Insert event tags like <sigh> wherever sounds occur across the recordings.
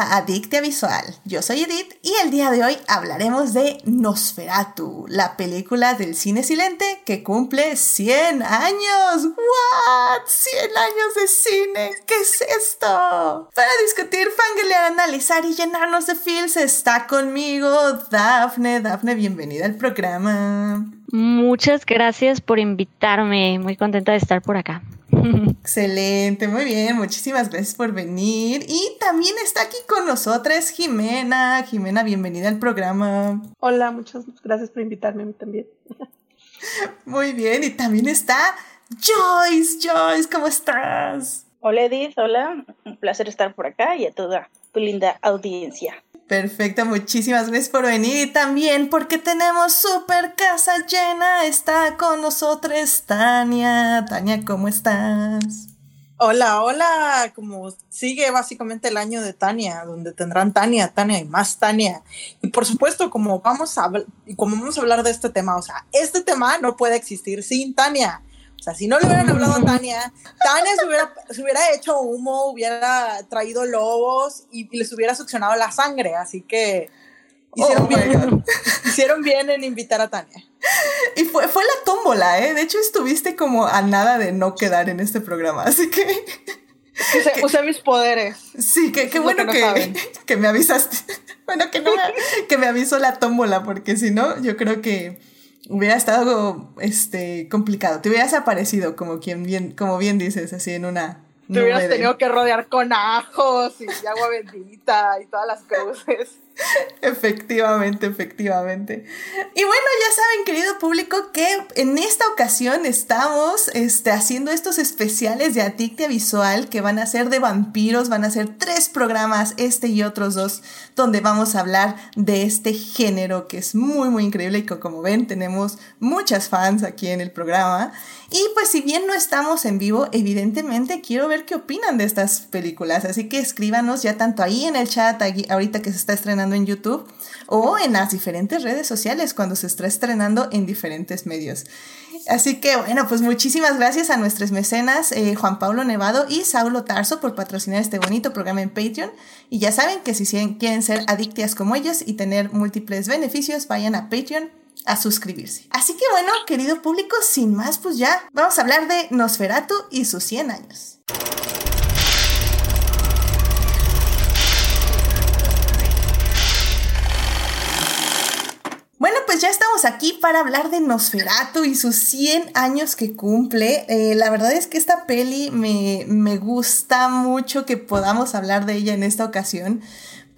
a Visual. Yo soy Edith y el día de hoy hablaremos de Nosferatu, la película del cine silente que cumple 100 años. ¿What? 100 años de cine. ¿Qué es esto? Para discutir, fangirlear, analizar y llenarnos de feels está conmigo Dafne. Dafne, bienvenida al programa. Muchas gracias por invitarme. Muy contenta de estar por acá. <laughs> Excelente, muy bien, muchísimas gracias por venir. Y también está aquí con nosotras Jimena. Jimena, bienvenida al programa. Hola, muchas gracias por invitarme a mí también. <laughs> Muy bien, y también está Joyce. Joyce, ¿cómo estás? Hola Edith, hola, un placer estar por acá y a toda tu linda audiencia. Perfecto, muchísimas gracias por venir y también porque tenemos super casa llena. Está con nosotros Tania. Tania, ¿cómo estás? Hola, hola. Como sigue básicamente el año de Tania, donde tendrán Tania, Tania y más Tania. Y por supuesto, como vamos a, como vamos a hablar de este tema, o sea, este tema no puede existir sin Tania. O sea, si no le hubieran hablado a Tania, Tania se hubiera, se hubiera hecho humo, hubiera traído lobos y, les hubiera succionado la sangre. Así que hicieron, oh bien, hicieron bien en invitar a Tania. Y fue, fue la tómbola, ¿eh? De hecho, estuviste como a nada de no quedar en este programa. Así que. Usé, mis poderes. Sí, qué que bueno que, <laughs> que, me avisaste. Bueno, que, no me, que me avisó la tómbola, porque si no, yo creo que hubiera estado este, complicado. Te hubieras aparecido como quien bien, como bien dices, así en una. Te hubieras tenido que rodear con ajos y agua bendita y todas las cruces. <laughs> Efectivamente, efectivamente. Y bueno, ya saben, querido público, que en esta ocasión estamos este, haciendo estos especiales de Adictia Visual que van a ser de vampiros, van a ser tres programas, este y otros dos, donde vamos a hablar de este género que es muy, muy increíble y que como ven tenemos muchas fans aquí en el programa. Y pues si bien no estamos en vivo, evidentemente quiero ver qué opinan de estas películas, así que escríbanos ya tanto ahí en el chat, ahorita que se está estrenando en YouTube o en las diferentes redes sociales cuando se está estrenando en diferentes medios. Así que bueno, pues muchísimas gracias a nuestros mecenas eh, Juan Pablo Nevado y Saulo Tarso por patrocinar este bonito programa en Patreon. Y ya saben que si quieren ser adictas como ellos y tener múltiples beneficios, vayan a Patreon a suscribirse. Así que bueno, querido público, sin más, pues ya vamos a hablar de Nosferatu y sus 100 años. Bueno, pues ya estamos aquí para hablar de Nosferatu y sus 100 años que cumple. Eh, la verdad es que esta peli me, me gusta mucho que podamos hablar de ella en esta ocasión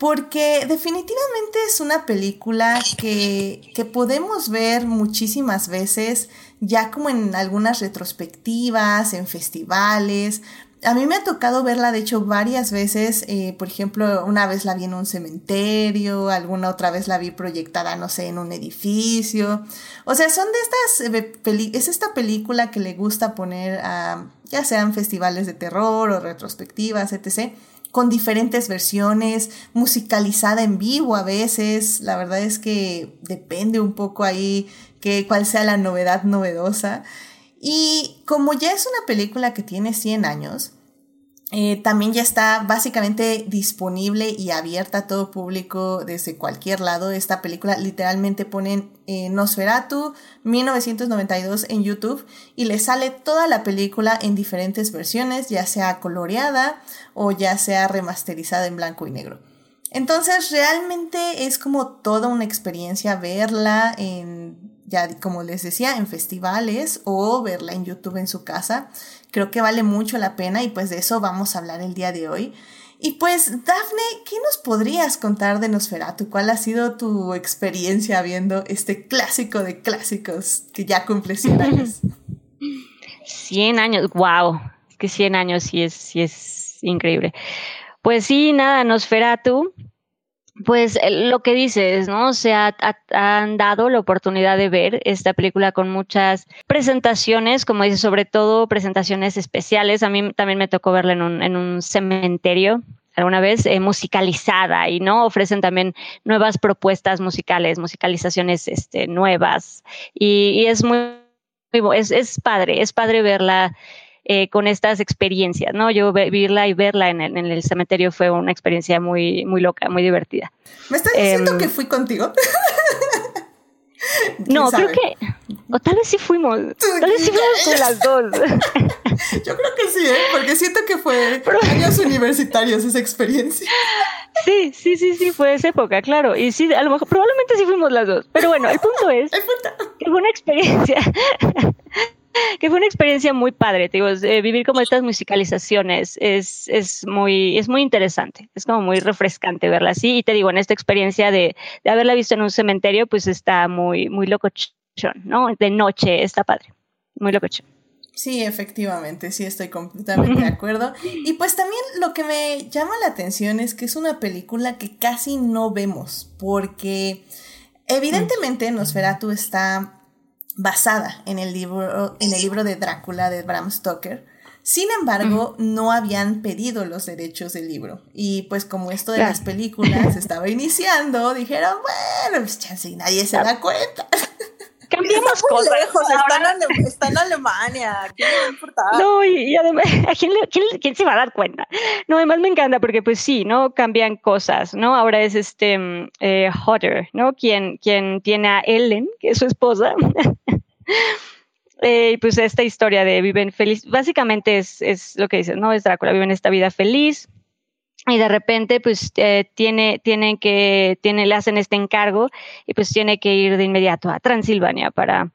porque definitivamente es una película que, que, podemos ver muchísimas veces, ya como en algunas retrospectivas, en festivales, a mí me ha tocado verla, de hecho, varias veces. Eh, por ejemplo, una vez la vi en un cementerio, alguna otra vez la vi proyectada, no sé, en un edificio. O sea, son de estas, eh, es esta película que le gusta poner a, ya sean festivales de terror o retrospectivas, etc con diferentes versiones, musicalizada en vivo a veces. La verdad es que depende un poco ahí que cuál sea la novedad novedosa. Y como ya es una película que tiene 100 años, eh, también ya está básicamente disponible y abierta a todo público desde cualquier lado. Esta película literalmente ponen eh, Nosferatu 1992 en YouTube y le sale toda la película en diferentes versiones, ya sea coloreada o ya sea remasterizada en blanco y negro. Entonces realmente es como toda una experiencia verla en ya como les decía, en festivales o verla en YouTube en su casa. Creo que vale mucho la pena y pues de eso vamos a hablar el día de hoy. Y pues, Dafne, ¿qué nos podrías contar de Nosferatu? ¿Cuál ha sido tu experiencia viendo este clásico de clásicos que ya cumple 100 <laughs> años? 100 años, wow, es que 100 años sí es, sí es increíble. Pues sí, nada, Nosferatu pues lo que dices, ¿no? Se ha, han dado la oportunidad de ver esta película con muchas presentaciones, como dices, sobre todo presentaciones especiales. A mí también me tocó verla en un, en un cementerio alguna vez eh, musicalizada y no ofrecen también nuevas propuestas musicales, musicalizaciones este, nuevas y, y es muy, es, es padre, es padre verla eh, con estas experiencias, ¿no? Yo vivirla y verla en el, en el, cementerio fue una experiencia muy, muy loca, muy divertida. ¿Me estás diciendo em, que fui contigo? <laughs> no, creo que, o tal vez sí fuimos, tal vez sí fuimos con las dos. <laughs> Yo creo que sí, ¿eh? porque siento que fue <laughs> años universitarios esa experiencia. Sí, sí, sí, sí, fue esa época, claro. Y sí, a lo mejor, probablemente sí fuimos las dos. Pero bueno, el punto es que fue una experiencia que fue una experiencia muy padre, te digo, eh, vivir como estas musicalizaciones es, es, muy, es muy interesante, es como muy refrescante verla así, y te digo, en esta experiencia de, de haberla visto en un cementerio, pues está muy, muy locochón, ¿no? De noche, está padre, muy locochón. Sí, efectivamente, sí estoy completamente de <laughs> acuerdo. Y pues también lo que me llama la atención es que es una película que casi no vemos, porque evidentemente Nosferatu está basada en el libro, en el libro de Drácula de Bram Stoker. Sin embargo, no habían pedido los derechos del libro. Y pues como esto de las películas estaba iniciando, dijeron, bueno, pues chance nadie se da cuenta. <laughs> Cambiamos cosas. Lejos, está, en Alemania. ¿Quién le va a importar? No, y, además, quién, quién, se va a dar cuenta? No, además me encanta porque, pues sí, ¿no? Cambian cosas, ¿no? Ahora es este mm, eh, Hodder, ¿no? Quien, quien tiene a Ellen, que es su esposa. <laughs> Eh, pues esta historia de viven feliz, básicamente es, es lo que dices, ¿no? Es Drácula, viven esta vida feliz, y de repente pues eh, tiene, tienen que, tiene, le hacen este encargo y pues tiene que ir de inmediato a Transilvania para,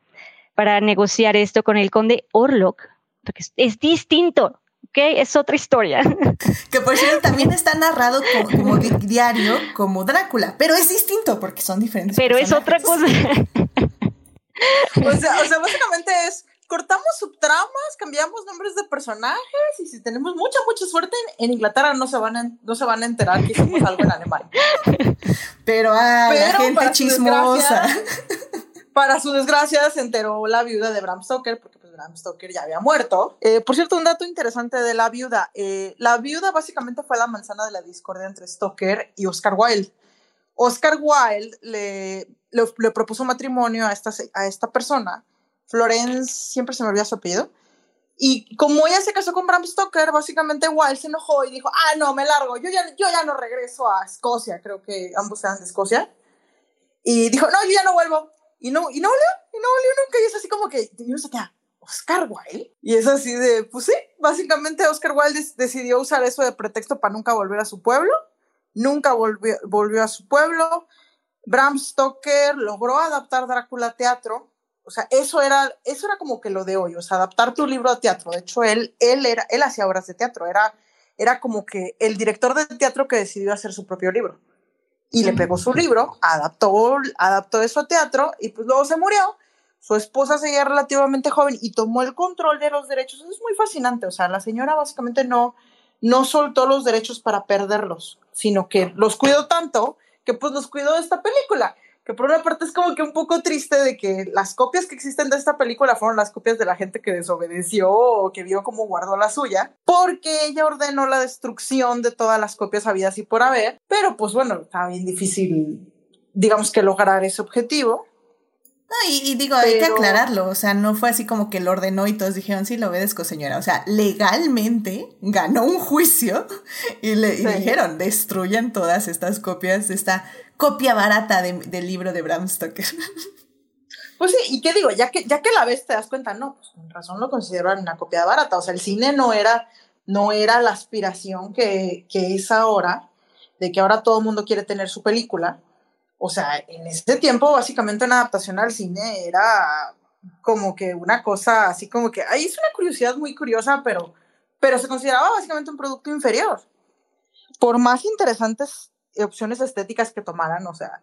para negociar esto con el conde Orlok, porque es, distinto, ¿ok? Es otra historia. <laughs> Que por cierto también está narrado como, diario, como Drácula, pero es distinto porque son diferentes. Pero es otra cosa. <laughs> o sea, o sea, básicamente es cortamos subtramas, cambiamos nombres de personajes y si tenemos mucha, mucha suerte en, Inglaterra no se, van a, no se van a enterar que hicimos algo en Alemania. <laughs> Pero, ah, la gente chismosa. para su desgracia se enteró la viuda de Bram Stoker, porque pues Bram Stoker ya había muerto. Eh, por cierto, un dato interesante de la viuda. Eh, la viuda básicamente fue la manzana de la discordia entre Stoker y Oscar Wilde. Oscar Wilde le, le, propuso matrimonio a esta, a esta persona Florence, siempre se me olvida su apellido. Y como ella se casó con Bram Stoker, básicamente Wild se enojó y dijo, ah, no, me largo, yo ya, yo ya no regreso a Escocia, creo que ambos eran de Escocia. Y dijo, no, yo ya no vuelvo. Y no, y no volvió, y no volvió nunca. Y es así como que, yo no sé Oscar Wilde. Y es así de, pues sí, básicamente Oscar Wilde decidió usar eso de pretexto para nunca volver a su pueblo. Nunca volvió, volvió a su pueblo. Bram Stoker logró adaptar Drácula a teatro, o sea, eso era, eso era como que lo de hoy, o sea, adaptar tu libro a teatro. De hecho, él, él, era, él hacía obras de teatro, era, era como que el director de teatro que decidió hacer su propio libro. Y le pegó su libro, adaptó, adaptó eso a teatro y pues luego se murió. Su esposa seguía relativamente joven y tomó el control de los derechos. es muy fascinante, o sea, la señora básicamente no, no soltó los derechos para perderlos, sino que los cuidó tanto que pues los cuidó de esta película que por una parte es como que un poco triste de que las copias que existen de esta película fueron las copias de la gente que desobedeció o que vio cómo guardó la suya, porque ella ordenó la destrucción de todas las copias habidas y por haber, pero pues bueno, está bien difícil, digamos que lograr ese objetivo. No, y, digo, hay que aclararlo, o sea, no fue así como que lo ordenó y todos dijeron, sí, lo obedezco, señora. O sea, legalmente ganó un juicio y le dijeron, destruyan todas estas copias de esta copia barata del libro de Bram Stoker. <laughs> Pues sí, y qué digo, ya que, ya que la ves te das cuenta, no, pues con razón lo consideran una copia barata. O sea, el cine no era, no era la aspiración que, que es ahora, de que ahora todo el mundo quiere tener su película. O sea, en ese tiempo, básicamente una adaptación al cine era como que una cosa así como que, ahí es una curiosidad muy curiosa, pero, pero se consideraba básicamente un producto inferior. Por más interesantes opciones estéticas que tomaran, o sea,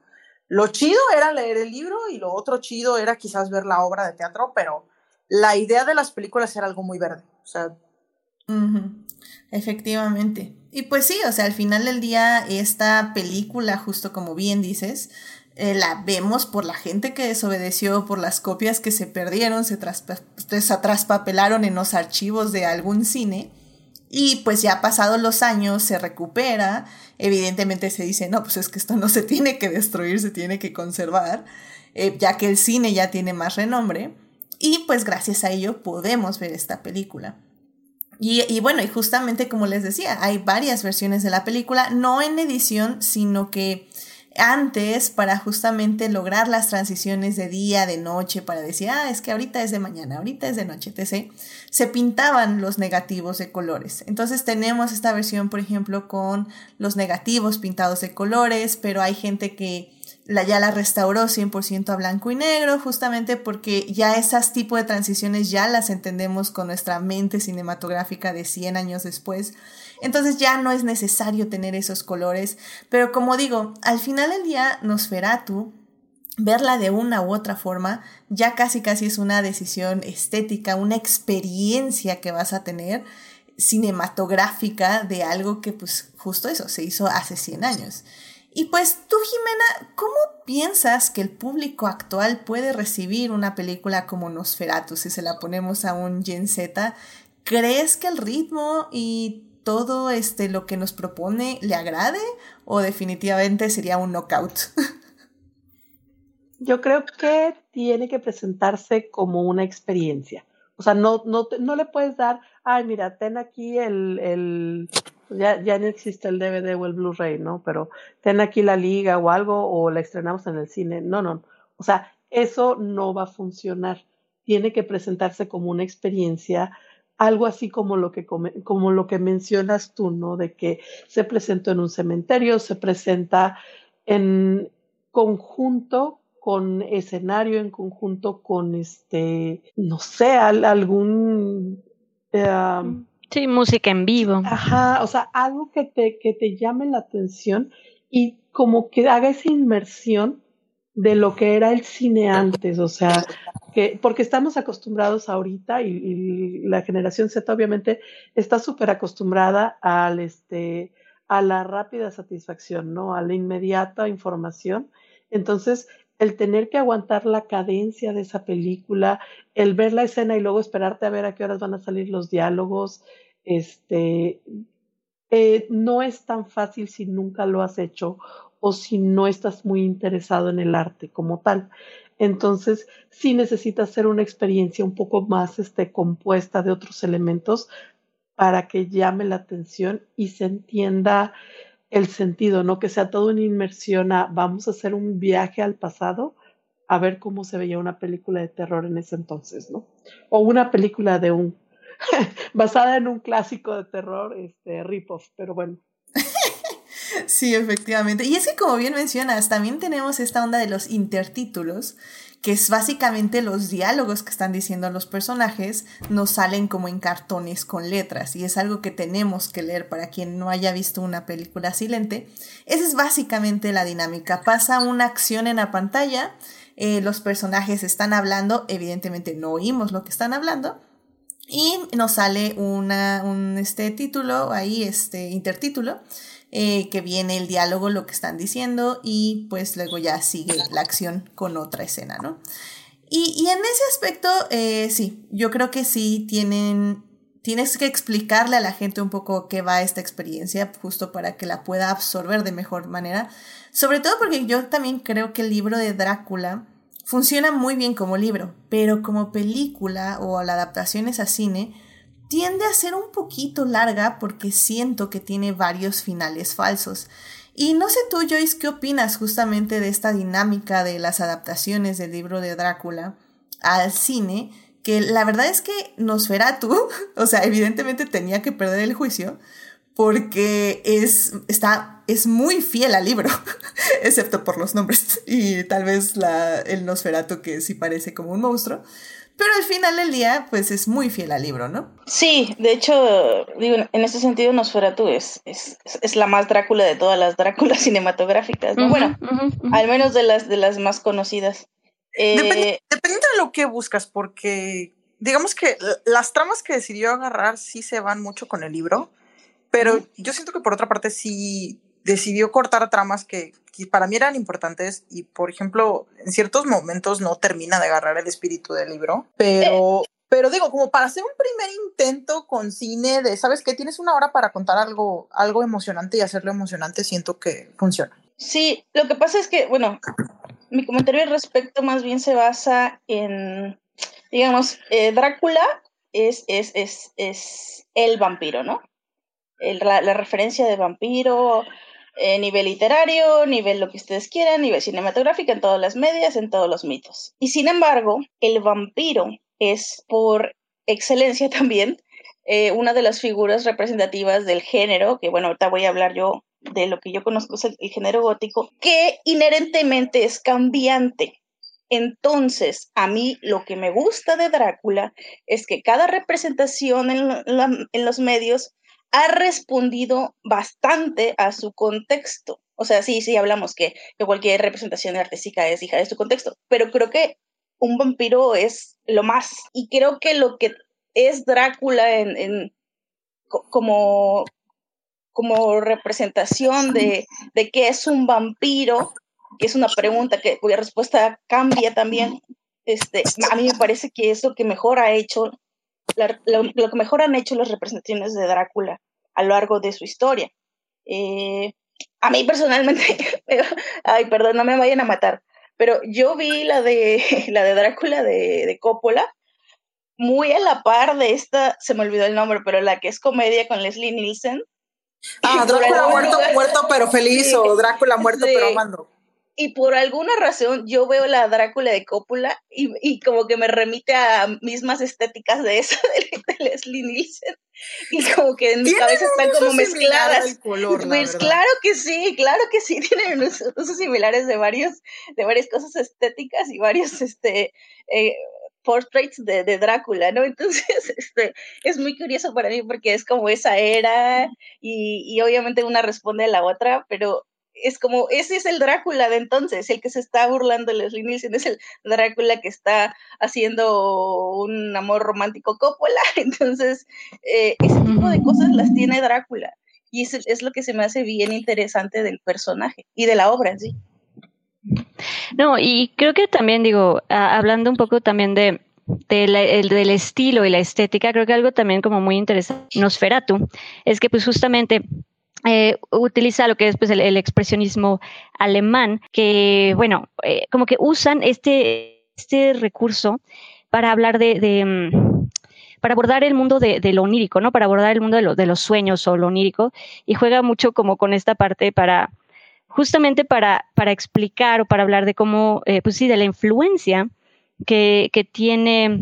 lo chido era leer el libro y lo otro chido era quizás ver la obra de teatro, pero la idea de las películas era algo muy verde, o sea. Efectivamente. Y pues sí, o sea, al final del día esta película, justo como bien dices, eh, la vemos por la gente que desobedeció, por las copias que se perdieron, se, se traspapelaron en los archivos de algún cine. Y pues ya pasados los años se recupera evidentemente se dice, no, pues es que esto no se tiene que destruir, se tiene que conservar, eh, ya que el cine ya tiene más renombre. Y pues gracias a ello podemos ver esta película. Y, bueno, y justamente como les decía, hay varias versiones de la película, no en edición, sino que antes para justamente lograr las transiciones de día, de noche, para decir, ah, es que ahorita es de mañana, ahorita es de noche, etc., se pintaban los negativos de colores. Entonces tenemos esta versión, por ejemplo, con los negativos pintados de colores, pero hay gente que la, ya la restauró 100% a blanco y negro, justamente porque ya esas tipos de transiciones ya las entendemos con nuestra mente cinematográfica de 100 años después. Entonces ya no es necesario tener esos colores, pero como digo, al final del día Nosferatu verla de una u otra forma ya casi casi es una decisión estética, una experiencia que vas a tener cinematográfica de algo que pues justo eso se hizo hace 100 años. Y pues tú, Jimena, ¿cómo piensas que el público actual puede recibir una película como Nosferatu si se la ponemos a un Gen Z? ¿Crees que el ritmo y todo este lo que nos propone le agrade o definitivamente sería un knockout? <laughs> Yo creo que tiene que presentarse como una experiencia. O sea, no, no, no le puedes dar, ay, mira, ten aquí el, el ya, ya no existe el DVD o el Blu-ray, ¿no? Pero ten aquí la liga o algo o la estrenamos en el cine. No, no. O sea, eso no va a funcionar. Tiene que presentarse como una experiencia algo así como lo que como lo que mencionas tú, ¿no? De que se presentó en un cementerio, se presenta en conjunto con escenario, en conjunto con este, no sé, algún em, sí, música en vivo. Ajá, o sea, algo que te, que te llame la atención y como que haga esa inmersión de lo que era el cine antes, o sea, que, porque estamos acostumbrados ahorita y, la generación Z obviamente está súper acostumbrada al este a la rápida satisfacción, ¿no? A la inmediata información. Entonces, el tener que aguantar la cadencia de esa película, el ver la escena y luego esperarte a ver a qué horas van a salir los diálogos, este, eh, no es tan fácil si nunca lo has hecho o si no estás muy interesado en el arte como tal. Entonces, sí necesitas hacer una experiencia un poco más este, compuesta de otros elementos para que llame la atención y se entienda el sentido, no que sea toda una inmersión a vamos a hacer un viaje al pasado a ver cómo se veía una película de terror en ese entonces, ¿no? O una película de un <laughs> basada en un clásico de terror, este rip-off, pero bueno. <laughs> Sí, efectivamente. Y es como bien mencionas, también tenemos esta onda de los intertítulos, que es básicamente los diálogos que están diciendo los personajes, nos salen como en cartones con letras, y es algo que tenemos que leer para quien no haya visto una película silente. Esa es básicamente la dinámica. Pasa una acción en la pantalla, eh, los personajes están hablando, evidentemente no oímos lo que están hablando, y nos sale una, un este, título, ahí este intertítulo, eh, que viene el diálogo, lo que están diciendo y pues luego ya sigue la acción con otra escena, ¿no? Y, y en ese aspecto, eh, sí, yo creo que sí tienen, tienes que explicarle a la gente un poco qué va esta experiencia, justo para que la pueda absorber de mejor manera. Sobre todo porque yo también creo que el libro de Drácula funciona muy bien como libro, pero como película o la adaptación es a cine, tiende a ser un poquito larga porque siento que tiene varios finales falsos. Y no sé tú, Joyce, ¿qué opinas justamente de esta dinámica de las adaptaciones del libro de Drácula al cine? Que la verdad es que Nosferatu, <laughs> o sea, evidentemente tenía que perder el juicio porque es, está, es muy fiel al libro, <laughs> excepto por los nombres y tal vez la, el Nosferatu que sí parece como un monstruo. Pero al final del día, pues es muy fiel al libro, ¿no? Sí, de hecho, digo, en ese sentido Nosferatu es, es, es la más Drácula de todas las Dráculas <laughs> cinematográficas, ¿no? bueno, al menos de las, de las más conocidas. Eh, depende, de lo que buscas, porque digamos que las tramas que decidió agarrar sí se van mucho con el libro, pero yo siento que por otra parte sí decidió cortar tramas que, para mí eran importantes y, por ejemplo, en ciertos momentos no termina de agarrar el espíritu del libro, pero... Pero digo, como para hacer un primer intento con cine de, ¿sabes qué? Tienes una hora para contar algo, algo emocionante y hacerlo emocionante, siento que funciona. Sí, lo que pasa es que, bueno, mi comentario al respecto más bien se basa en, digamos, eh, Drácula es, es, es, es el vampiro, ¿no? la, referencia de vampiro, eh, nivel literario, nivel lo que ustedes quieran, nivel cinematográfico, en todas las medias, en todos los mitos. Y sin embargo, el vampiro es por excelencia <laughs> también eh, una de las figuras representativas del género, que bueno, ahorita voy a hablar yo de lo que yo conozco es el, género gótico, que inherentemente es cambiante. Entonces, a mí lo que me gusta de Drácula es que cada representación en, los medios ha respondido bastante a su contexto. O sea, sí, sí, hablamos que, cualquier representación artística es hija de su contexto, pero creo que un vampiro es lo más. Y creo que lo que es Drácula en, como, como representación de, de qué es un vampiro, que es una pregunta que, cuya respuesta cambia también. Este, a mí me parece que es lo que mejor ha hecho, lo, que mejor han hecho las representaciones de Drácula a lo largo de su historia. Eh, a mí personalmente, <laughs> ay, perdón, no me vayan a matar, pero yo vi la de, <laughs> la de Drácula de, de Coppola muy a la par de esta, se me olvidó el nombre, pero la que es comedia con Leslie Nielsen. Ah, <laughs> Drácula muerto, muerto pero feliz o Drácula muerto pero amando. Y por alguna razón yo veo la Drácula de Coppola y, y como que me remite a mismas estéticas de esa <laughs> de, Leslie Nielsen. Y como que en mi cabeza están como mezcladas. pues claro que sí, claro que sí, <laughs> tienen usos, similares de varios, de varias cosas estéticas y varios este eh, portraits de, de, Drácula, ¿no? <laughs> Entonces, este, es muy curioso para mí porque es como esa era y, y, obviamente una responde a la otra, pero es como, ese es el Drácula de entonces, el que se está burlando de Leslie Nielsen, es el Drácula que está haciendo un amor romántico Coppola, <laughs> entonces, eh, ese tipo de cosas las tiene Drácula. Y es, es lo que se me hace bien interesante del personaje y de la obra en sí. No, y creo que también digo, hablando un poco también de, del estilo y la estética, creo que algo también como muy interesante, Nosferatu, es que pues justamente eh, utiliza lo que es pues, el, expresionismo alemán, que bueno, eh, como que usan este, este recurso para hablar de, mm, para abordar el mundo de, lo onírico, ¿no? Para abordar el mundo de, de los sueños o lo onírico, y juega mucho como con esta parte para justamente para, para explicar o para hablar de cómo, eh, pues sí, de la influencia que, que, tiene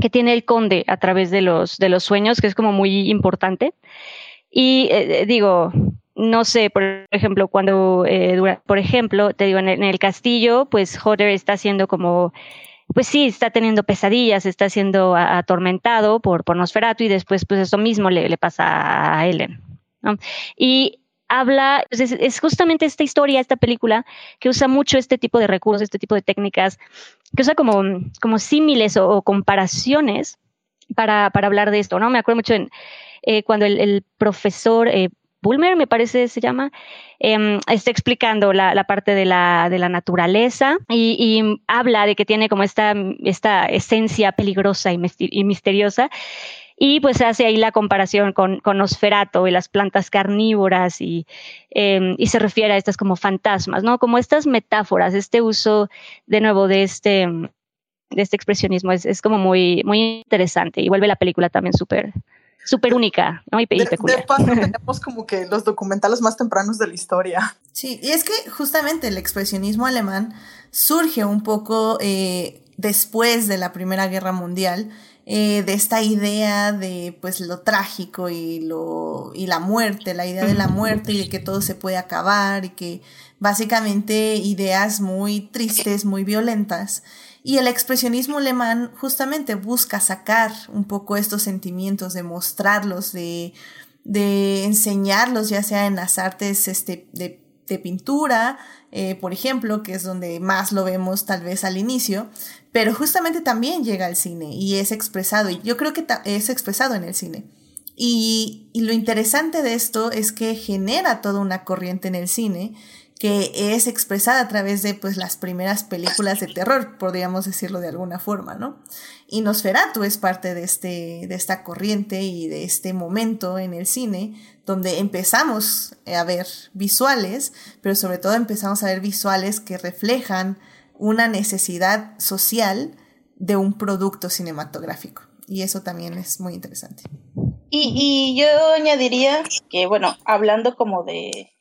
que tiene el conde a través de los, de los sueños, que es como muy importante. Y eh, eh, digo, no sé, por ejemplo, cuando, por ejemplo, te digo, en el, castillo, pues Hodder está haciendo como, pues sí, está teniendo pesadillas, está siendo atormentado por, por Nosferatu y después, pues eso mismo le, le pasa a Ellen. Y habla, pues, es, justamente esta historia, esta película, que usa mucho este tipo de recursos, este tipo de técnicas, que usa como, como símiles o, comparaciones para, para, hablar de esto, ¿no? Me acuerdo mucho en, eh, cuando el, profesor eh, Bulmer, me parece se llama, em, está explicando la, la, parte de la, de la naturaleza y, y, habla de que tiene como esta, esta esencia peligrosa y, misteriosa y pues hace ahí la comparación con, con y las plantas carnívoras y, em, y se refiere a estas como fantasmas, ¿no? Como estas metáforas, este uso de nuevo de este, de este expresionismo es, es como muy, muy interesante y vuelve la película también súper súper única, ¿no? Y, de, peculiar. <laughs> tenemos como que los documentales más tempranos de la historia. Sí, y es que justamente el expresionismo alemán surge un poco eh, después de la Primera Guerra Mundial eh, de esta idea de pues lo trágico y lo y la muerte, la idea de la muerte y de que todo se puede acabar y que básicamente ideas muy tristes, muy violentas. Y el expresionismo alemán justamente busca sacar un poco estos sentimientos, de mostrarlos, de, de enseñarlos, ya sea en las artes este, de, de pintura, eh, por ejemplo, que es donde más lo vemos tal vez al inicio, pero justamente también llega al cine y es expresado, y yo creo que es expresado en el cine. Y, y, lo interesante de esto es que genera toda una corriente en el cine que es expresada a través de pues las primeras películas de terror, podríamos decirlo de alguna forma, ¿no? Y Nosferatu es parte de, este, de esta corriente y de este momento en el cine donde empezamos a ver visuales, pero sobre todo empezamos a ver visuales que reflejan una necesidad social de un producto cinematográfico. Y eso también es muy interesante. Y, y yo añadiría que, bueno, hablando como de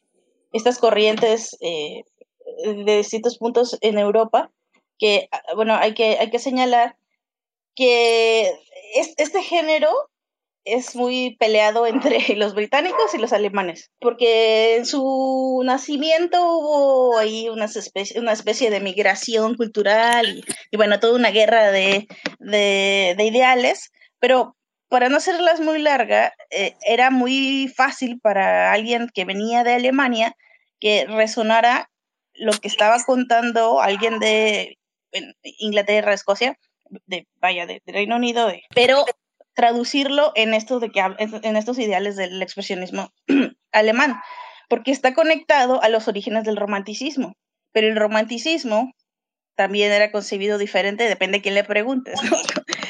estas corrientes eh, de distintos puntos en Europa, que, bueno, hay que, hay que señalar que este género es muy peleado entre <laughs> los británicos y los alemanes, porque en su nacimiento hubo ahí una especie, una especie de migración cultural y, bueno, toda una guerra de, de, ideales, pero para no hacerlas muy larga, eh, era muy fácil para alguien que venía de Alemania que resonara lo que estaba contando alguien de Inglaterra, Escocia, de, vaya, de, Reino Unido, pero traducirlo en estos, de que, en estos ideales del expresionismo <clears throat> alemán, porque está conectado a los orígenes del romanticismo, pero el romanticismo también era concebido diferente, depende de quién le preguntes,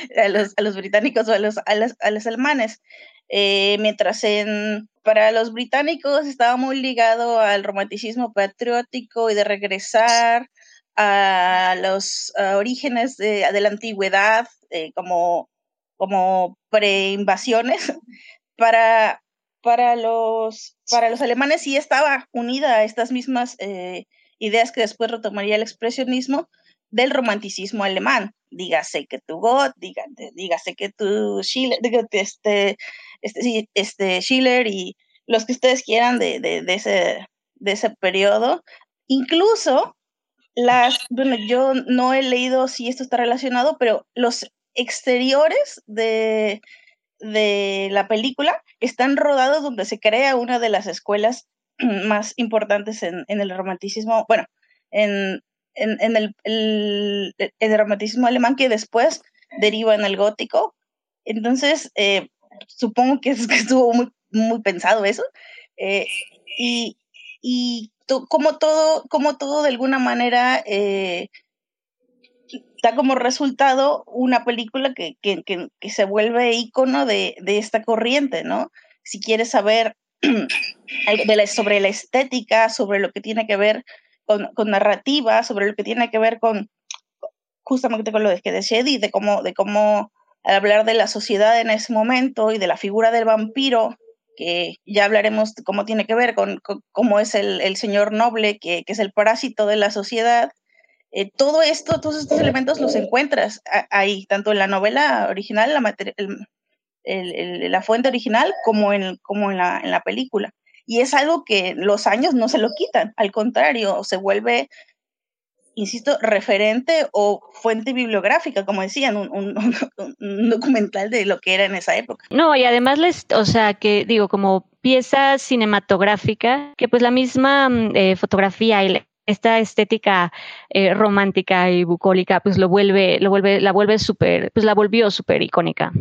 <laughs> a, los, a, los, británicos o a los, a los, a los alemanes. Eh, mientras en, para los británicos estaba muy ligado al romanticismo patriótico y de regresar a los orígenes de, la antigüedad, eh, como como preinvasiones, <laughs> para, para, los, para los alemanes sí estaba unida a estas mismas eh, ideas que después retomaría el expresionismo del romanticismo alemán. Dígase que tu Gott, dígase, que tu Schiller, este, este, este, Schiller y los que ustedes quieran de, de, ese, de ese periodo. Incluso las, bueno, yo no he leído si esto está relacionado, pero los exteriores de, de la película están rodados donde se crea una de las escuelas <clears throat> más importantes en, en el romanticismo, bueno, en, en, en el, el, el, romanticismo alemán que después deriva en el gótico. Entonces, eh, supongo que, es, que, estuvo muy, muy pensado eso. Eh, y y como, todo, como todo de alguna manera eh, da como resultado una película que, que, que, se vuelve icono de, de, esta corriente, ¿no? Si quieres saber <clears throat> de la, sobre la estética, sobre lo que tiene que ver con, con, narrativa, sobre lo que tiene que ver con justamente con lo que decía Eddie, de cómo, de cómo hablar de la sociedad en ese momento y de la figura del vampiro, que ya hablaremos cómo tiene que ver con, cómo es el, el señor noble, que, que, es el parásito de la sociedad, eh, todo esto, todos estos elementos los encuentras ahí, tanto en la novela original, la, la fuente original, como, en, como en, la, en la película. Y es algo que los años no se lo quitan, al contrario, se vuelve insisto, referente o fuente bibliográfica, como decían, un, <laughs> un, un, documental de lo que era en esa época. No, y además, les, o sea, que digo, como pieza cinematográfica, que pues la misma mm, eh, fotografía y esta estética eh, romántica y bucólica, pues lo vuelve, lo vuelve, la vuelve súper, pues la volvió súper icónica.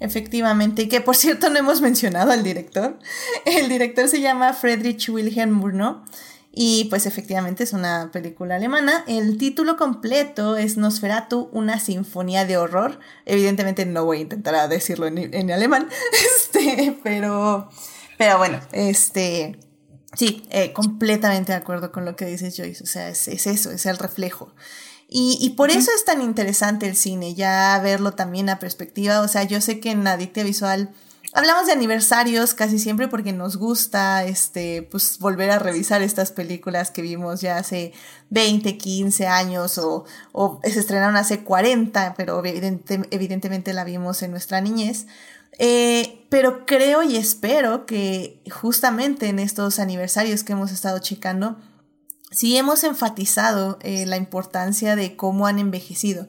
Efectivamente, y que por cierto no hemos mencionado al director. El director se llama Friedrich Wilhelm Murnau y pues efectivamente es una película alemana. El título completo es Nosferatu, una sinfonía de horror. Evidentemente no voy a intentar decirlo en, en alemán, <laughs> este, pero, pero bueno, este, Sí, eh, completamente de acuerdo con lo que dices Joyce, o sea, es, eso, es el reflejo. Y, y por eso es tan interesante el cine, ya verlo también a perspectiva, o sea, yo sé que en Adictia Visual hablamos de aniversarios casi siempre porque nos gusta, este, pues volver a revisar estas películas que vimos ya hace 20, 15 años o, o se estrenaron hace 40, pero evidentemente la vimos en nuestra niñez. Eh, pero creo y espero que justamente en estos aniversarios que hemos estado checando, sí hemos enfatizado eh, la importancia de cómo han envejecido.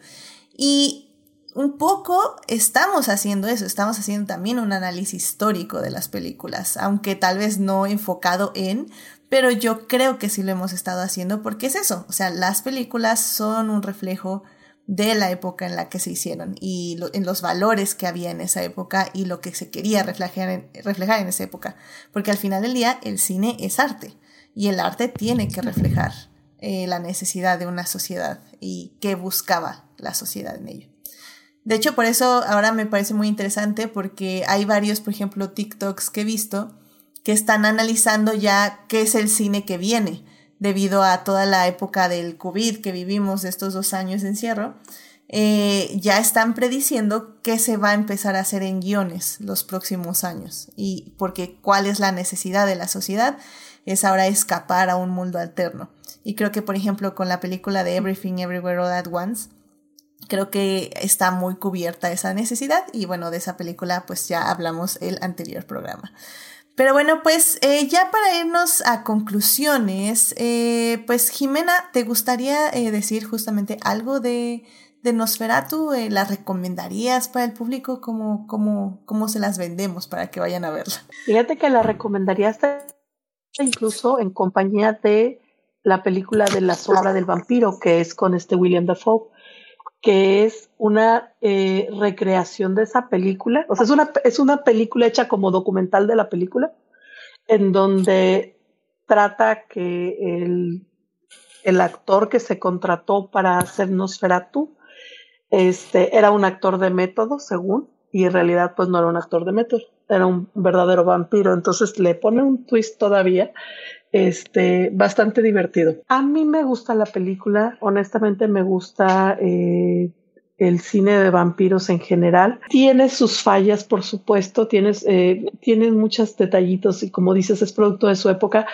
Y un poco estamos haciendo eso, estamos haciendo también un análisis histórico de las películas, aunque tal vez no enfocado en, pero yo creo que sí lo hemos estado haciendo porque es eso, o sea, las películas son un reflejo de la época en la que se hicieron y en los valores que había en esa época y lo que se quería reflejar reflejar en esa época. Porque al final del día el cine es arte y el arte tiene que reflejar eh, la necesidad de una sociedad y qué buscaba la sociedad en ello. De hecho, por eso ahora me parece muy interesante porque hay varios, por ejemplo, TikToks que he visto que están analizando ya qué es el cine que viene debido a toda la época del COVID que vivimos, estos dos años de encierro. eh, ya están prediciendo qué se va a empezar a hacer en guiones los próximos años. Y porque cuál es la necesidad de la sociedad es ahora escapar a un mundo alterno. Y creo que, por ejemplo, con la película de Everything Everywhere All at Once, creo que está muy cubierta esa necesidad. Y bueno, de esa película pues ya hablamos el anterior programa. Pero bueno, pues eh, ya para irnos a conclusiones, eh, pues Jimena, ¿te gustaría eh, decir justamente algo de, de Nosferatu? ¿La recomendarías para el público? ¿Cómo, cómo, ¿Cómo se las vendemos para que vayan a verla? Fíjate que la recomendaría hasta incluso en compañía de la película de la sombra del vampiro, que es con este William Dafoe que es una eh, recreación de esa película. O sea, es una, es una película hecha como documental de la película, en donde trata que el, el actor que se contrató para hacer Nosferatu este, era un actor de método, según, y en realidad pues no era un actor de método, era un verdadero vampiro. Entonces le pone un twist todavía este, bastante divertido. A mí me gusta la película, honestamente me gusta eh, el cine de vampiros en general. Tiene sus fallas, por supuesto, eh, tienes muchos detallitos y como dices, es producto de su época,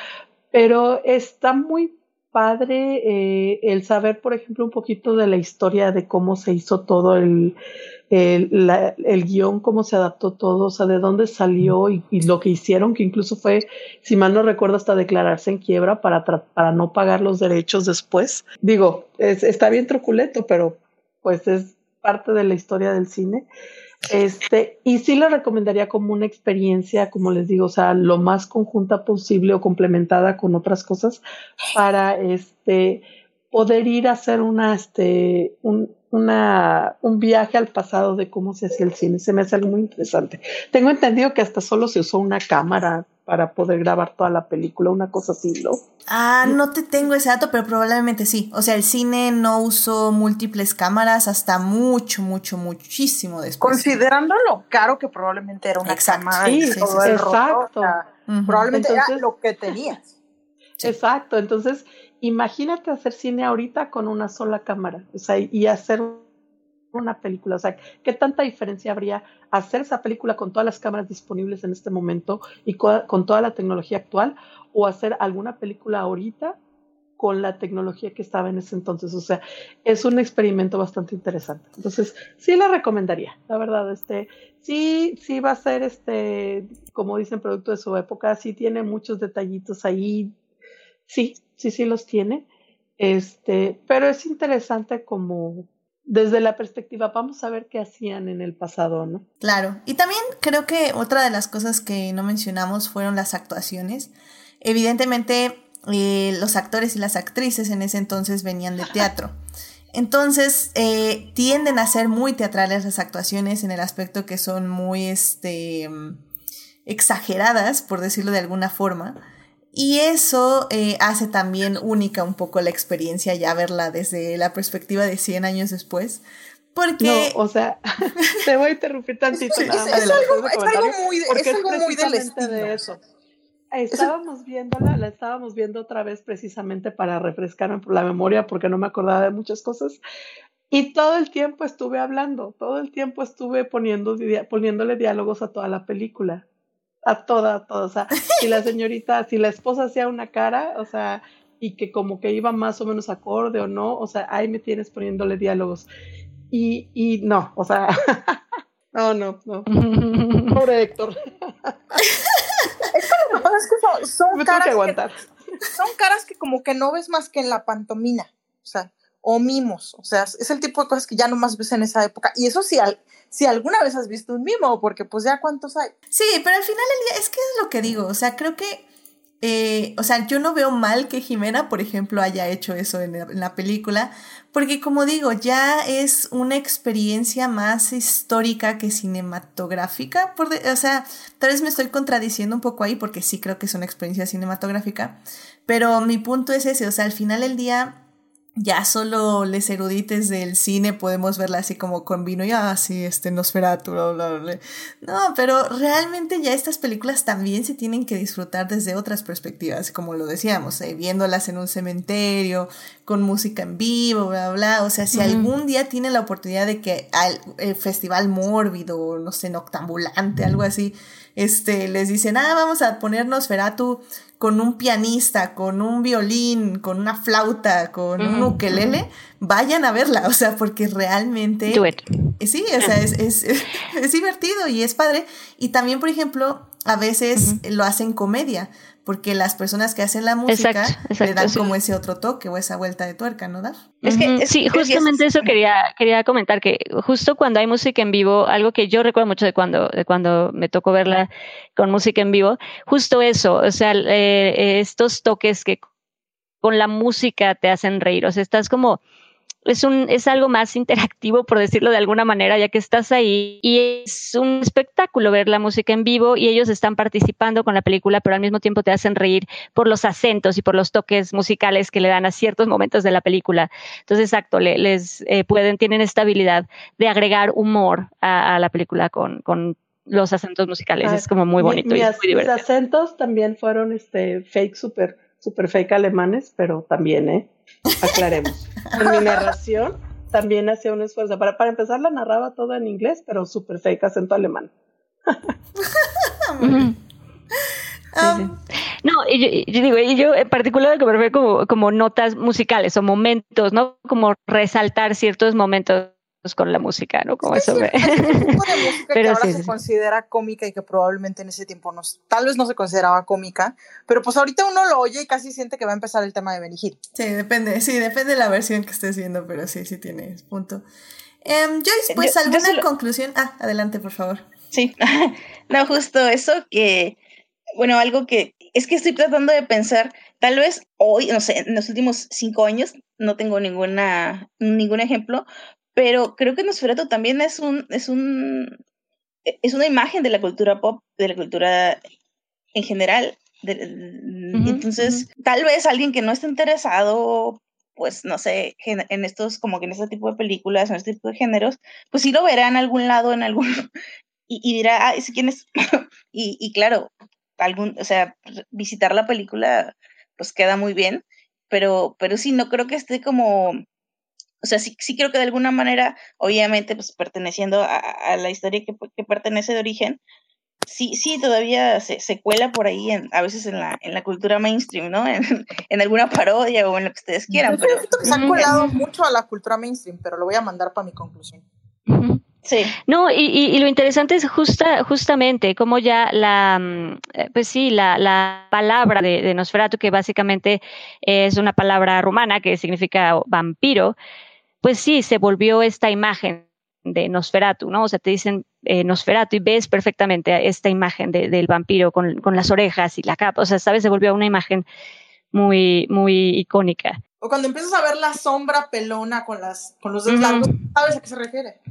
pero está muy padre eh, el saber, por ejemplo, un poquito de la historia de cómo se hizo todo el, el, el guion, cómo se adaptó todo, o sea, de dónde salió y, lo que hicieron, que incluso fue, si mal no recuerdo, hasta declararse en quiebra para, para no pagar los derechos después. Digo, es, está bien truculento, pero pues es parte de la historia del cine. Este, y sí lo recomendaría como una experiencia, como les digo, o sea, lo más conjunta posible o complementada con otras cosas para este poder ir a hacer una, este, un, una, un viaje al pasado de cómo se hacía el cine. Se me hace algo muy interesante. Tengo entendido que hasta solo se usó una cámara para poder grabar toda la película, una cosa así, ¿no? Ah, no te tengo ese dato, pero probablemente sí. O sea, el cine no usó múltiples cámaras hasta mucho, mucho, muchísimo después. Considerando lo caro que probablemente era una cámara. Sí, exacto. Probablemente era lo que tenías. Exacto, entonces imagínate hacer cine ahorita con una sola cámara, o sea, y hacer una película, o sea, ¿qué tanta diferencia habría hacer esa película con todas las cámaras disponibles en este momento y con toda la tecnología actual o hacer alguna película ahorita con la tecnología que estaba en ese entonces. O sea, es un experimento bastante interesante. Entonces, sí la recomendaría, la verdad. Este, sí, sí va a ser este, como dicen, producto de su época, sí tiene muchos detallitos ahí. Sí, sí, sí los tiene. Este, pero es interesante como desde la perspectiva, vamos a ver qué hacían en el pasado, ¿no? Claro. Y también creo que otra de las cosas que no mencionamos fueron las actuaciones. Evidentemente, eh, los actores y las actrices en ese entonces venían de teatro. <laughs> Entonces, eh, tienden a ser muy teatrales las actuaciones en el aspecto que son muy este, exageradas, por decirlo de alguna forma. Y eso eh, hace también única un poco la experiencia ya verla desde la perspectiva de 100 años después. Porque... No, o sea, <laughs> te voy a interrumpir tantito. es, algo, muy, es algo muy del estilo. de eso. Estábamos viéndola, la estábamos viendo otra vez precisamente para refrescarme la memoria porque no me acordaba de muchas cosas. Y todo el tiempo estuve hablando, todo el tiempo estuve poniendo, poniéndole diálogos a toda la película a toda, a toda. O sea, si la señorita, si la esposa hacía una cara, o sea, y que como que iba más o menos acorde o no, o sea, ahí me tienes poniéndole diálogos. Y, y no, o sea, <laughs> no, no, no. <laughs> Pobre Héctor. es que son, caras que, son caras que como que no ves más que en la pantomina, o sea, o mimos, o sea, es el tipo de cosas que ya nomás ves en esa época. Y eso sí, al, si alguna vez has visto un mimo, porque pues ya cuántos hay. Sí, pero al final del día, es que es lo que digo, o sea, creo que, eh, o sea, yo no veo mal que Jimena, por ejemplo, haya hecho eso en, la película, porque como digo, ya es una experiencia más histórica que cinematográfica, por o sea, tal vez me estoy contradiciendo un poco ahí, porque sí creo que es una experiencia cinematográfica, pero mi punto es ese, o sea, al final del día ya solo les erudites del cine podemos verla así como con vino y así, ah, este Nosferatu, bla, bla, bla. No, pero realmente ya estas películas también se tienen que disfrutar desde otras perspectivas, como lo decíamos, eh, viéndolas en un cementerio, con música en vivo, bla, bla. O sea, si algún día tienen la oportunidad de que al el festival mórbido, no sé, noctambulante, algo así, este, les dicen, ah, vamos a poner Nosferatu con un pianista, con un violín, con una flauta, con un ukelele, vayan a verla, o sea, porque realmente... Sí, o sea, es, es, es, divertido y es padre. Y también, por ejemplo, a veces lo hacen comedia porque las personas que hacen la música le dan como ese otro toque o esa vuelta de tuerca, ¿no, Dar? Es que, sí, justamente eso quería, quería comentar, que justo cuando hay música en vivo, algo que yo recuerdo mucho de cuando, de cuando me tocó verla con música en vivo, justo eso, o sea, eh, estos toques que con la música te hacen reír, o sea, estás como es, un, es algo más interactivo, por decirlo de alguna manera, ya que estás ahí y es un espectáculo ver la música en vivo y ellos están participando con la película, pero al mismo tiempo te hacen reír por los acentos y por los toques musicales que le dan a ciertos momentos de la película. Entonces, exacto, les eh, pueden, tienen esta habilidad de agregar humor a, la película con, con los acentos musicales. es como muy bonito. y muy divertido. Mis acentos también fueron este fake, super, super fake alemanes, pero también, ¿eh? Aclaremos. En mi narración también hacía un esfuerzo. Para, para empezar, la narraba todo en inglés, pero súper fake acento alemán. Um, no, y yo, digo, y yo en particular que me refiero como, como notas musicales o momentos, ¿no? Como resaltar ciertos momentos con la música, ¿no? Como eso. Es un tipo de <laughs> música que ahora se considera cómica y que probablemente en ese tiempo no, tal vez no se consideraba cómica, pero pues ahorita uno lo oye y casi siente que va a empezar el tema de Benny Hill. Sí, depende, sí, depende de la versión que estés viendo, pero sí, sí tienes punto. Um, Joyce, pues alguna conclusión. Ah, adelante, por favor. Sí, <laughs> no, justo eso que, bueno, algo que es que estoy tratando de pensar, tal vez hoy, no sé, en los últimos cinco años, no tengo ninguna, ningún ejemplo, pero creo que Nosferatu también es un, es un, es una imagen de la cultura pop, de la cultura en general. entonces, tal vez alguien que no esté interesado, pues no sé, en estos, como que en este tipo de películas, en este tipo de géneros, pues sí lo verá en algún lado, en algún, <laughs> y, dirá, ah, ese quién es? <laughs> y, y claro, algún, o sea, visitar la película, pues queda muy bien, pero, pero sí, no creo que esté como o sea, sí, sí creo que de alguna manera, obviamente, pues perteneciendo a, la historia que, que, pertenece de origen, sí, sí, todavía se, se cuela por ahí, en, a veces en la, en la cultura mainstream, ¿no? <laughs> En, en alguna parodia o en lo que ustedes quieran. Yo pero, que se ha colado mucho a la cultura mainstream, pero lo voy a mandar para mi conclusión. Sí. No, y, y, lo interesante es justa, justamente como ya la, mm, eh, pues sí, la, la palabra de, de Nosferatu, que básicamente es una palabra rumana que significa vampiro, pues sí, se volvió esta imagen de Nosferatu, ¿no? O sea, te dicen eh, Nosferatu y ves perfectamente esta imagen del vampiro con, con, las orejas y la capa, o sea, sabes, se volvió una imagen muy, muy icónica. O cuando empiezas a ver la sombra pelona con, las, con los dedos largos, sabes a qué se refiere.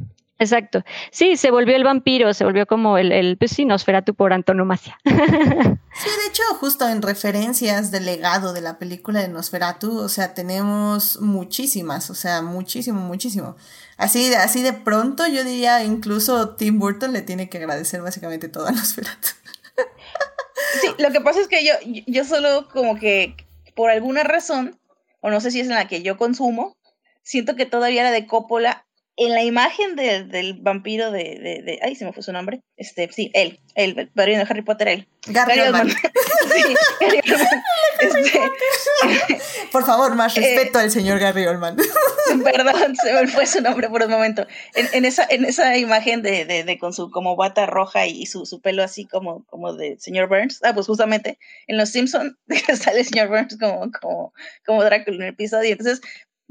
Exacto. Sí, se volvió el vampiro, se volvió como el, el pues sí, Nosferatu por antonomasia. <laughs> sí, de hecho, justo en referencias del legado de la película de Nosferatu, o sea, tenemos muchísimas, o sea, muchísimo, muchísimo. Así, así de pronto yo diría, incluso Tim Burton le tiene que agradecer básicamente todo a Nosferatu. sí, lo que pasa es que yo, yo solo como que por alguna razón, o no sé si es en la que yo consumo, siento que todavía la de Coppola en la imagen del vampiro de, de, de, Ay, se me fue su nombre. Este, sí, él, él, el padrino de Harry Potter, él. Gary, Oldman. <laughs> sí, Gary Oldman. Este, por favor, más eh, respeto al señor Gary Oldman. <laughs> Perdón, se me fue su nombre por un momento. En, en esa, en esa imagen de, de, de, con su como bata roja y su, su pelo así como, como de señor Burns. Ah, pues justamente en Los Simpsons <laughs> sale el señor Burns como, como, como Drácula en el episodio. Entonces,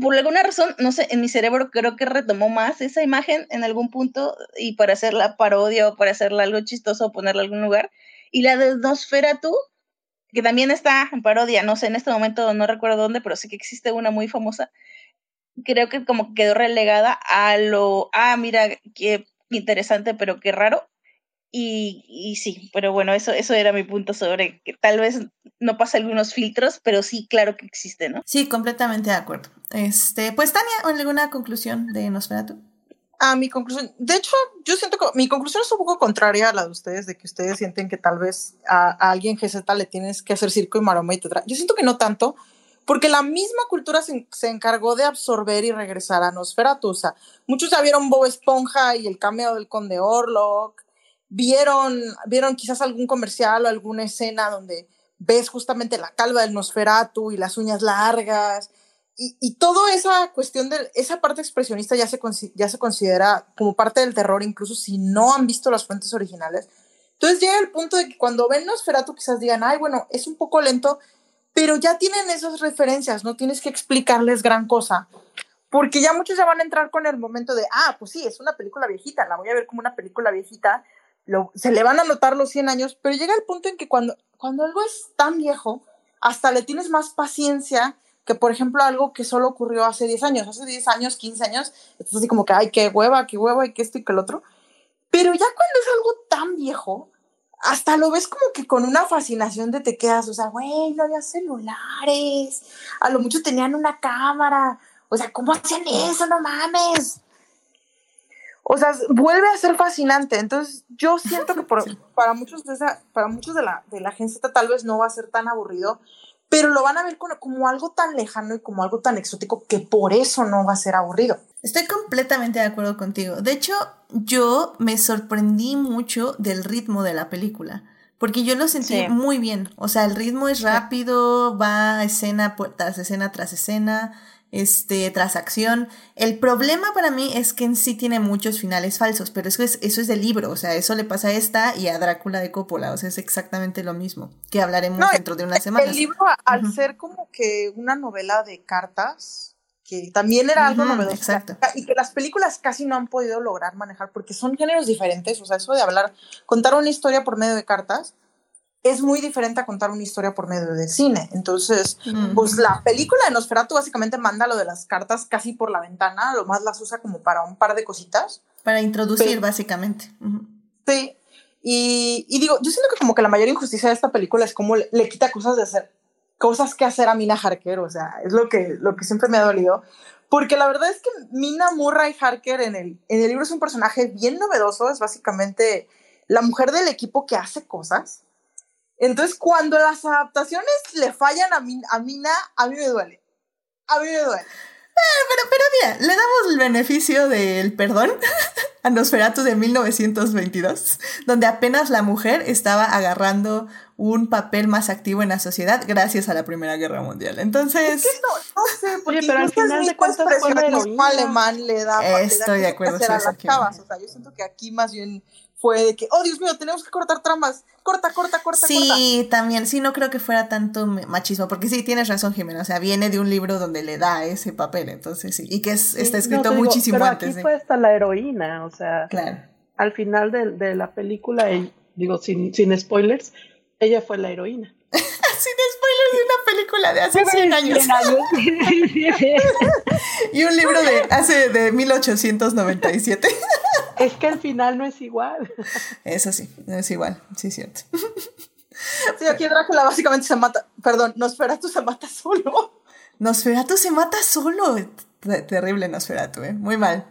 por alguna razón, no sé, en mi cerebro creo que retomó más esa imagen en algún punto y para hacerla parodia o para hacerla algo chistoso o ponerla en algún lugar. Y la de Nosferatu, que también está en parodia, no sé, en este momento no recuerdo dónde, pero sé que existe una muy famosa. Creo que como quedó relegada a lo, ah, mira, qué interesante, pero qué raro. Y, y, sí, pero bueno, eso, eso era mi punto sobre que tal vez no pasa algunos filtros, pero sí, claro que existe, ¿no? Sí, completamente de acuerdo. Este, pues Tania, ¿alguna conclusión de Nosferatu? A mi conclusión, de hecho, yo siento que mi conclusión es un poco contraria a la de ustedes, de que ustedes sienten que tal vez a, a alguien GZ le tienes que hacer circo y maroma y tetra. Yo siento que no tanto, porque la misma cultura se, se, encargó de absorber y regresar a Nosferatu. O sea, muchos ya vieron Bob Esponja y el cameo del Conde Orlok, vieron, vieron quizás algún comercial o alguna escena donde ves justamente la calva del Nosferatu y las uñas largas y, y toda esa cuestión de esa parte expresionista ya se, ya se considera como parte del terror, incluso si no han visto las fuentes originales. Entonces llega el punto de que cuando ven Nosferatu quizás digan, ay, bueno, es un poco lento, pero ya tienen esas referencias, no tienes que explicarles gran cosa, porque ya muchos ya van a entrar con el momento de, ah, pues sí, es una película viejita, la voy a ver como una película viejita, se le van a notar los 100 años, pero llega el punto en que cuando, cuando algo es tan viejo, hasta le tienes más paciencia que por ejemplo algo que solo ocurrió hace 10 años, hace 10 años, 15 años, estás así como que, ay, qué hueva, qué hueva, y qué esto y qué el otro. Pero ya cuando es algo tan viejo, hasta lo ves como que con una fascinación de te quedas, o sea, güey, no había celulares, a lo mucho tenían una cámara, o sea, ¿cómo hacían eso? No mames. O sea, vuelve a ser fascinante. Entonces, yo siento que por, para muchos de esa, para muchos de la, de la gente tal vez no va a ser tan aburrido, pero lo van a ver como, como, algo tan lejano y como algo tan exótico que por eso no va a ser aburrido. Estoy completamente de acuerdo contigo. De hecho, yo me sorprendí mucho del ritmo de la película, porque yo lo sentí sí. muy bien. O sea, el ritmo es rápido, va escena tras escena tras escena, este, tras acción. El problema para mí es que en sí tiene muchos finales falsos, pero eso es, eso es del libro, o sea, eso le pasa a esta y a Drácula de Coppola, o sea, es exactamente lo mismo, que hablaremos no, dentro de unas semanas. El libro, al uh -huh. ser como que una novela de cartas, que también era algo uh -huh, novedoso, exacto. y que las películas casi no han podido lograr manejar, porque son géneros diferentes, o sea, eso de hablar, contar una historia por medio de cartas, es muy diferente a contar una historia por medio del cine. Entonces, mm. pues la película de Nosferatu básicamente manda lo de las cartas casi por la ventana, lo más las usa como para un par de cositas. Para introducir, Pero, básicamente. Uh -huh. Sí. Y, y, digo, yo siento que como que la mayor injusticia de esta película es como le, le, quita cosas de hacer, cosas que hacer a Mina Harker, o sea, es lo que, lo que siempre me ha dolido. Porque la verdad es que Mina Murray Harker en el, en el libro es un personaje bien novedoso, es básicamente la mujer del equipo que hace cosas entonces, cuando las adaptaciones le fallan a, Min a Mina, a mí me duele. A mí me duele. Eh, pero, pero mira, le damos el beneficio del perdón <laughs> a Nosferatu de 1922, donde apenas la mujer estaba agarrando un papel más activo en la sociedad gracias a la Primera Guerra Mundial. Entonces... No, no sé, porque Oye, pero al final de cuentas fue alemán le da... Estoy le de acuerdo. A las chavas. O sea, yo siento que aquí más bien fue de que, oh Dios mío, tenemos que cortar tramas, corta, corta, corta, sí, corta. Sí, también, sí, no creo que fuera tanto machismo, porque sí, tienes razón, Jimena, o sea, viene de un libro donde le da ese papel, entonces sí, y que es, sí, está escrito no, muchísimo digo, pero antes. Aquí fue hasta la heroína, o sea, claro. al final de, de la película, digo, sin, sin spoilers, ella fue la heroína. <laughs> sin spoilers de una película de hace 100 años. <laughs> y un libro de hace de 1897. es que al final no es igual. Eso sí, no es igual, sí es cierto. Sí, aquí Drácula básicamente se mata, perdón, Nosferatu se mata solo. Nosferatu se mata solo. Terrible Nosferatu, ¿eh? Muy mal.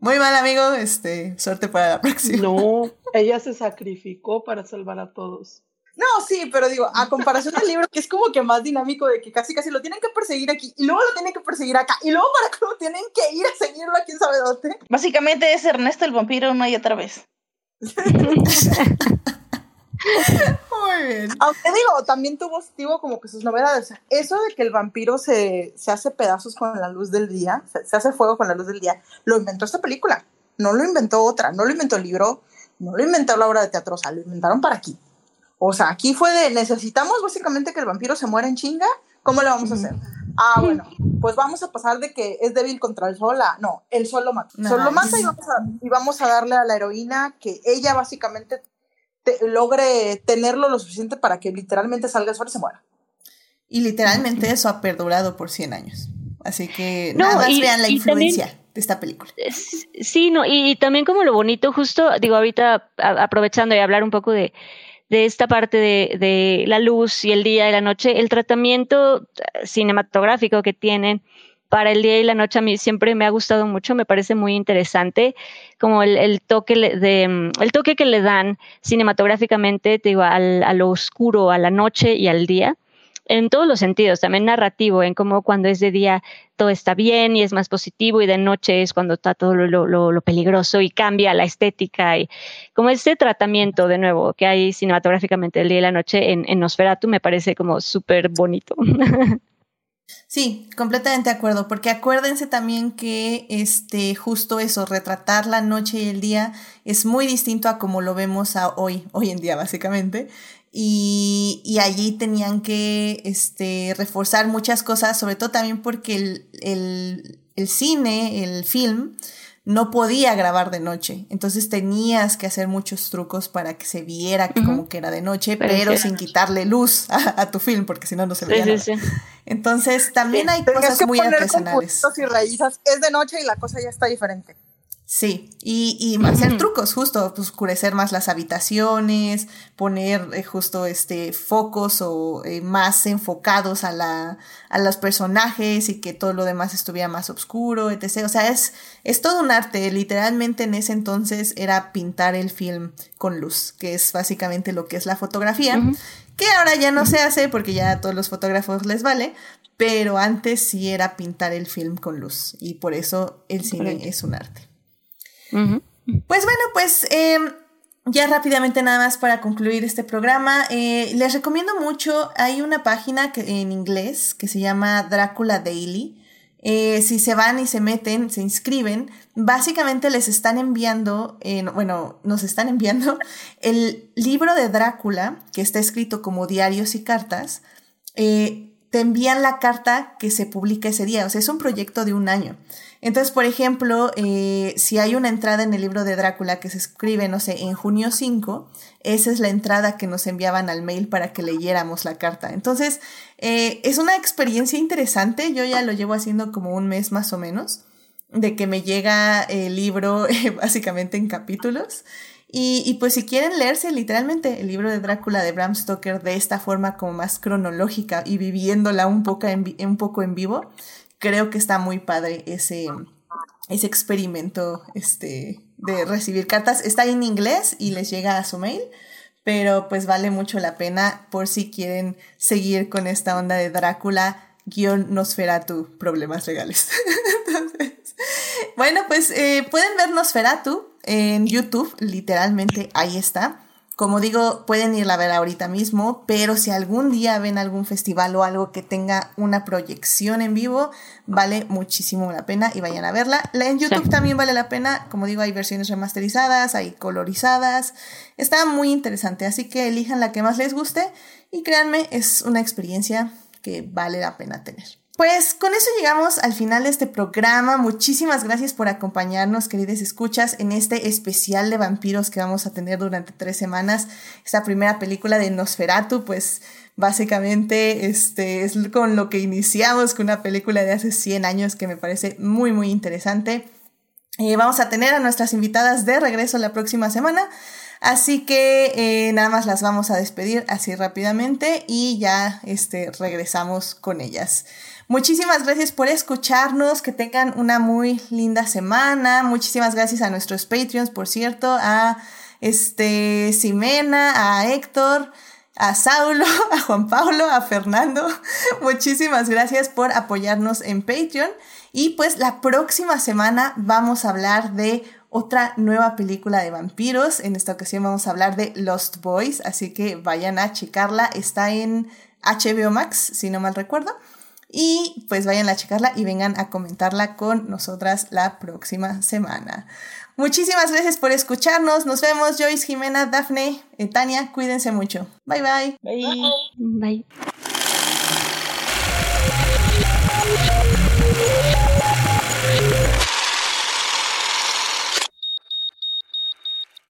Muy mal, amigo. Este, suerte para la próxima. No, ella se sacrificó para salvar a todos. No, sí, pero digo, a comparación del libro, que es como que más dinámico de que casi casi lo tienen que perseguir aquí y luego lo tienen que perseguir acá y luego para que lo tienen que ir a seguirlo a quién sabe dónde. Básicamente es Ernesto el vampiro una y otra vez. <laughs> Muy bien. Aunque digo, también tuvo, tuvo como que sus novedades. Eso de que el vampiro se, se hace pedazos con la luz del día, se, se hace fuego con la luz del día, lo inventó esta película. No lo inventó otra, no lo inventó el libro, no lo inventó la obra de teatro, o sea, lo inventaron para aquí. O sea, aquí fue de necesitamos básicamente que el vampiro se muera en chinga. ¿Cómo le vamos a hacer? Ah, bueno, pues vamos a pasar de que es débil contra el sol a. No, el sol lo mata. El sol lo mata y vamos, a, y vamos a darle a la heroína que ella básicamente te, logre tenerlo lo suficiente para que literalmente salga el sol y se muera. Y literalmente eso ha perdurado por 100 años. Así que no, nada más y, vean la influencia. También, de esta película. Sí, no, y, también como lo bonito, justo, digo, ahorita aprovechando y hablar un poco de, de esta parte de, de, la luz y el día y la noche, el tratamiento cinematográfico que tienen para el día y la noche a mí siempre me ha gustado mucho, me parece muy interesante como el, el toque de el toque que le dan cinematográficamente te digo, al, a lo oscuro, a la noche y al día en todos los sentidos, también narrativo, en cómo cuando es de día todo está bien y es más positivo y de noche es cuando está todo lo, lo, lo peligroso y cambia la estética y como este tratamiento de nuevo que hay cinematográficamente el día y la noche en, en Nosferatu me parece como súper bonito. <laughs> Sí, completamente de acuerdo, porque acuérdense también que este justo eso, retratar la noche y el día es muy distinto a como lo vemos a hoy, hoy en día básicamente. Y, y allí tenían que este, reforzar muchas cosas, sobre todo también porque el, el, el cine, el film, no podía grabar de noche. Entonces tenías que hacer muchos trucos para que se viera como que era de noche, pero, sin quitarle luz a, tu film, porque si no, no se veía. Sí, Entonces también hay cosas muy artesanales. y raíces. Es de noche y la cosa ya está diferente. Sí, y, y hacer trucos, justo, pues, oscurecer más las habitaciones, poner eh, justo este focos o eh, más enfocados a la, a los personajes y que todo lo demás estuviera más oscuro, etc. O sea, es, es todo un arte. Literalmente en ese entonces era pintar el film con luz, que es básicamente lo que es la fotografía, que ahora ya no se hace porque ya a todos los fotógrafos les vale, pero antes sí era pintar el film con luz y por eso el cine es un arte. Pues bueno, pues em, ya rápidamente nada más para concluir este programa, eh, les recomiendo mucho, hay una página que, en inglés que se llama Drácula Daily. Eh, si se van y se meten, se inscriben, básicamente les están enviando, bueno, nos están enviando <laughs> el libro de Drácula, que está escrito como diarios y cartas. Eh, te envían la carta que se publica ese día, o sea, es un proyecto de un año. Entonces, por ejemplo, eh, si hay una entrada en el libro de Drácula que se escribe, no sé, en junio 5, esa es la entrada que nos enviaban al mail para que leyéramos la carta. Entonces, eh, es una experiencia interesante, yo ya lo llevo haciendo como un mes más o menos, de que me llega el libro <laughs> básicamente en capítulos. Y, pues si quieren leerse literalmente el libro de Drácula de Bram Stoker de esta forma como más cronológica y viviéndola un poco en, un poco en vivo, creo que está muy padre ese, ese experimento este, de recibir cartas. Está en inglés y les llega a su mail, pero pues vale mucho la pena por si quieren seguir con esta onda de Drácula guion Nosferatu, problemas legales. <laughs> bueno, pues eh, pueden ver Nosferatu en YouTube, literalmente ahí está. Como digo, pueden irla a ver ahorita mismo, pero si algún día ven algún festival o algo que tenga una proyección en vivo, vale muchísimo la pena y vayan a verla. La en YouTube también vale la pena, como digo, hay versiones remasterizadas, hay colorizadas, está muy interesante, así que elijan la que más les guste y créanme, es una experiencia que vale la pena tener. Pues con eso llegamos al final de este programa. Muchísimas gracias por acompañarnos, queridos escuchas, en este especial de vampiros que vamos a tener durante tres semanas. Esta primera película de Nosferatu, pues básicamente este, es con lo que iniciamos, con una película de hace 100 años que me parece muy, muy interesante. Eh, vamos a tener a nuestras invitadas de regreso la próxima semana. Así que eh, nada más las vamos a despedir así rápidamente y ya este, regresamos con ellas. Muchísimas gracias por escucharnos, que tengan una muy linda semana. Muchísimas gracias a nuestros Patreons, por cierto, a este Ximena, a Héctor, a Saulo, <laughs> a Juan Pablo, a Fernando. <laughs> Muchísimas gracias por apoyarnos en Patreon. Y pues la próxima semana vamos a hablar de otra nueva película de vampiros. En esta ocasión vamos a hablar de Lost Boys, así que vayan a checarla. Está en HBO Max, si no mal recuerdo. Y pues vayan a checarla y vengan a comentarla con nosotras la próxima semana. Muchísimas gracias por escucharnos. Nos vemos, Joyce, Jimena, Dafne, eh, Tania. Cuídense mucho. Bye bye. Bye. Bye.